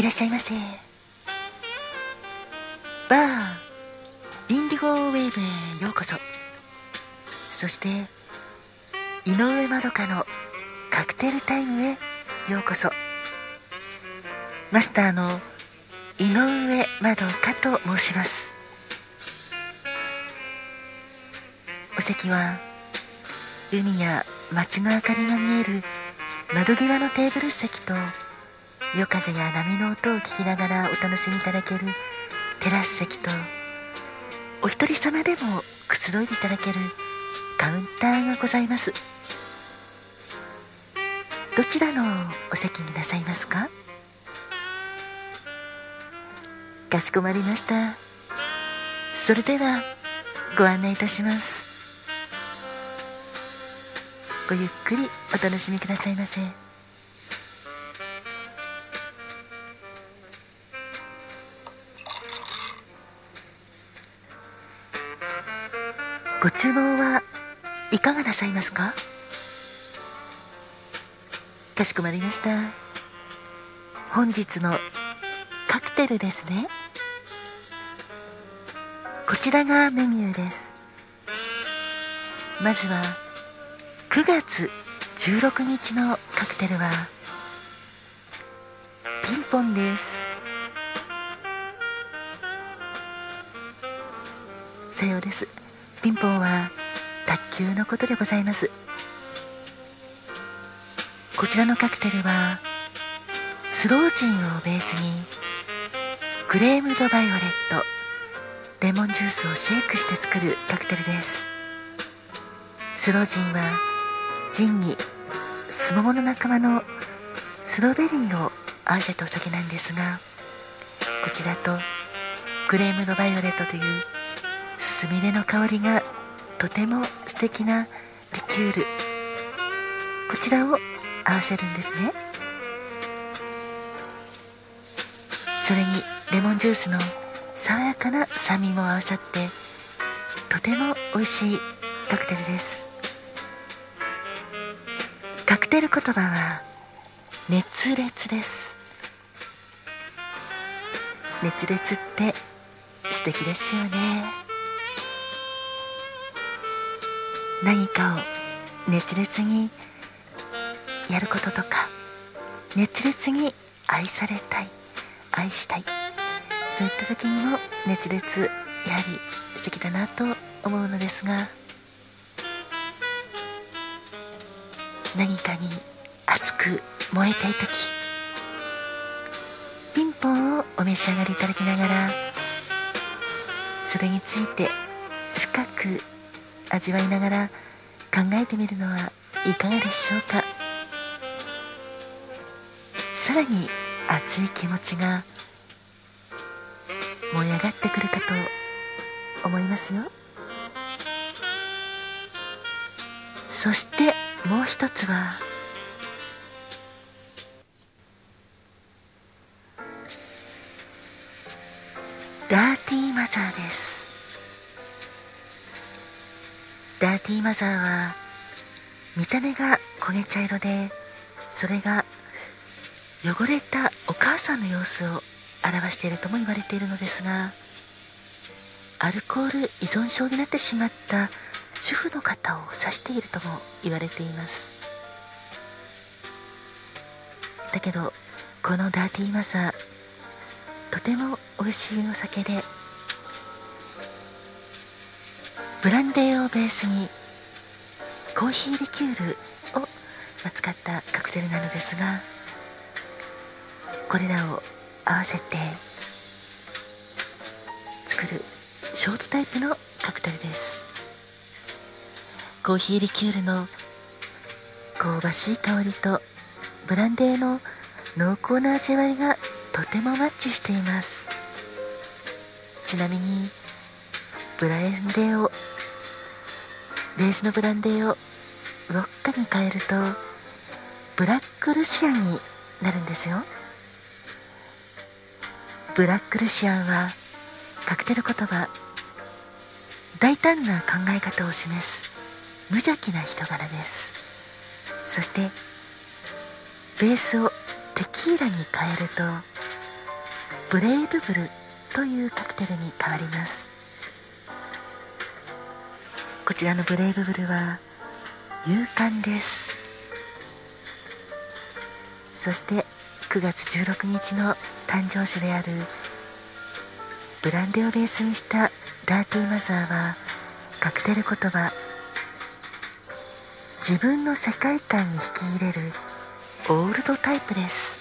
いらっしゃいませ。バーインディゴウェーブへようこそ。そして井上まどかのカクテルタイムへようこそ。マスターの井上まどかと申します。お席は海や街の明かりが見える窓際のテーブル席と夜風や波の音を聞きながらお楽しみいただけるテラス席とお一人様でもくつろいでいただけるカウンターがございます。どちらのお席になさいますか？かしこまりました。それではご案内いたします。ごゆっくりお楽しみくださいませ。ご注文はいかがなさいますか？かしこまりました。本日のカクテルですね。こちらがメニューです。まずは9月16日のカクテルはピンポンです。さようです。ピンポンは卓球のことでございます。こちらのカクテルはスロージンをベースにクレームドバイオレットレモンジュースをシェイクして作るカクテルです。スロージンはジンにスモモの仲間のスロベリーを合わせたお酒なんですがこちらとクレームドバイオレットというすみれの香りがとても素敵なリキュール。こちらを合わせるんですね。それにレモンジュースの爽やかな酸味も合わさってとても美味しいカクテルです。カクテル言葉は熱烈です。熱烈って素敵ですよね。何かを熱烈にやることとか熱烈に愛されたい愛したい。そういった時にも熱烈やはり素敵だなと思うのですが何かに熱く燃えたい時ピンポンをお召し上がりいただきながらそれについて深く味わいながら考えてみるのはいかがでしょうか。さらに熱い気持ちが燃え上がってくるかと思いますよ。そしてもう一つはーマザーは見た目が焦げ茶色でそれが汚れたお母さんの様子を表しているとも言われているのですがアルコール依存症になってしまった主婦の方を指しているとも言われています。だけどこのダーティーマザーとても美味しいお酒でブランデーをベースにコーヒーリキュールを使ったカクテルなのですがこれらを合わせて作るショートタイプのカクテルです。コーヒーリキュールの香ばしい香りとブランデーの濃厚な味わいがとてもマッチしています。ちなみにブランデーをベースのブランデーをウォッカに変えるとブラックルシアンになるんですよ。ブラックルシアンはカクテル言葉大胆な考え方を示す無邪気な人柄です。そしてベースをテキーラに変えるとブレイブブルというカクテルに変わります。こちらのブレイブブルは勇敢です。そして9月16日の誕生日であるブランデーをベースにしたダーティーマザーはカクテル言葉。自分の世界観に引き入れるオールドタイプです。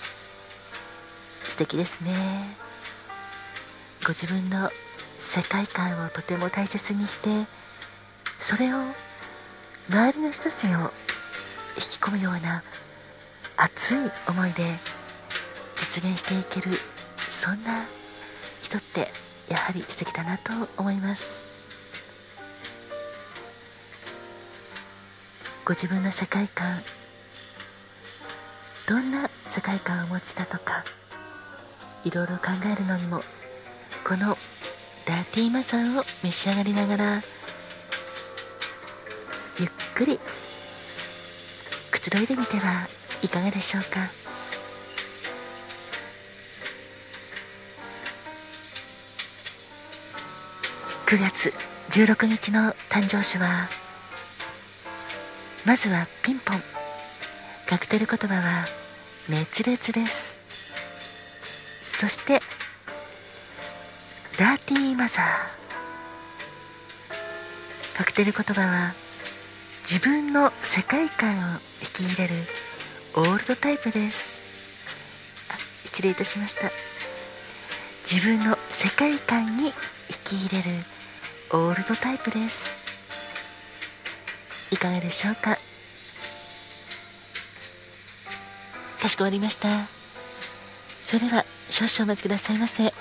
素敵ですね。ご自分の世界観をとても大切にしてそれを周りの人たちを引き込むような熱い思いで実現していけるそんな人ってやはり素敵だなと思います。ご自分の世界観どんな世界観をお持ちだとかいろいろ考えるのにもこのダーティーマザーを召し上がりながらゆっくり。くつろいでみてはいかがでしょうか？9月16日の誕生日はまずはピンポン。カクテル言葉は熱烈です。そしてダーティーマザー。カクテル言葉は自分の世界観を引き入れるオールドタイプです。あ失礼いたしました。自分の世界観に引き入れるオールドタイプです。いかがでしょうか？かしこまりました。それでは少々お待ちくださいませ。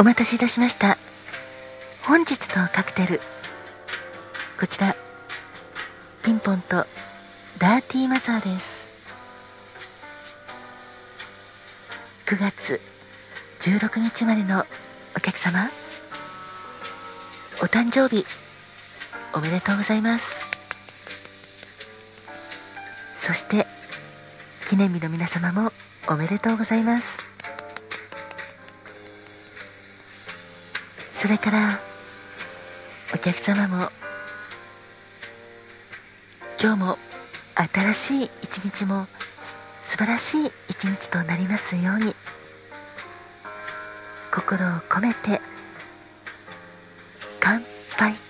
お待たせいたしました。本日のカクテル。こちら。ピンポンとダーティーマザーです。9月16日までのお客様。お誕生日おめでとうございます。そして記念日の皆様もおめでとうございます。それからお客様も今日も新しい一日も素晴らしい一日となりますように心を込めて乾杯。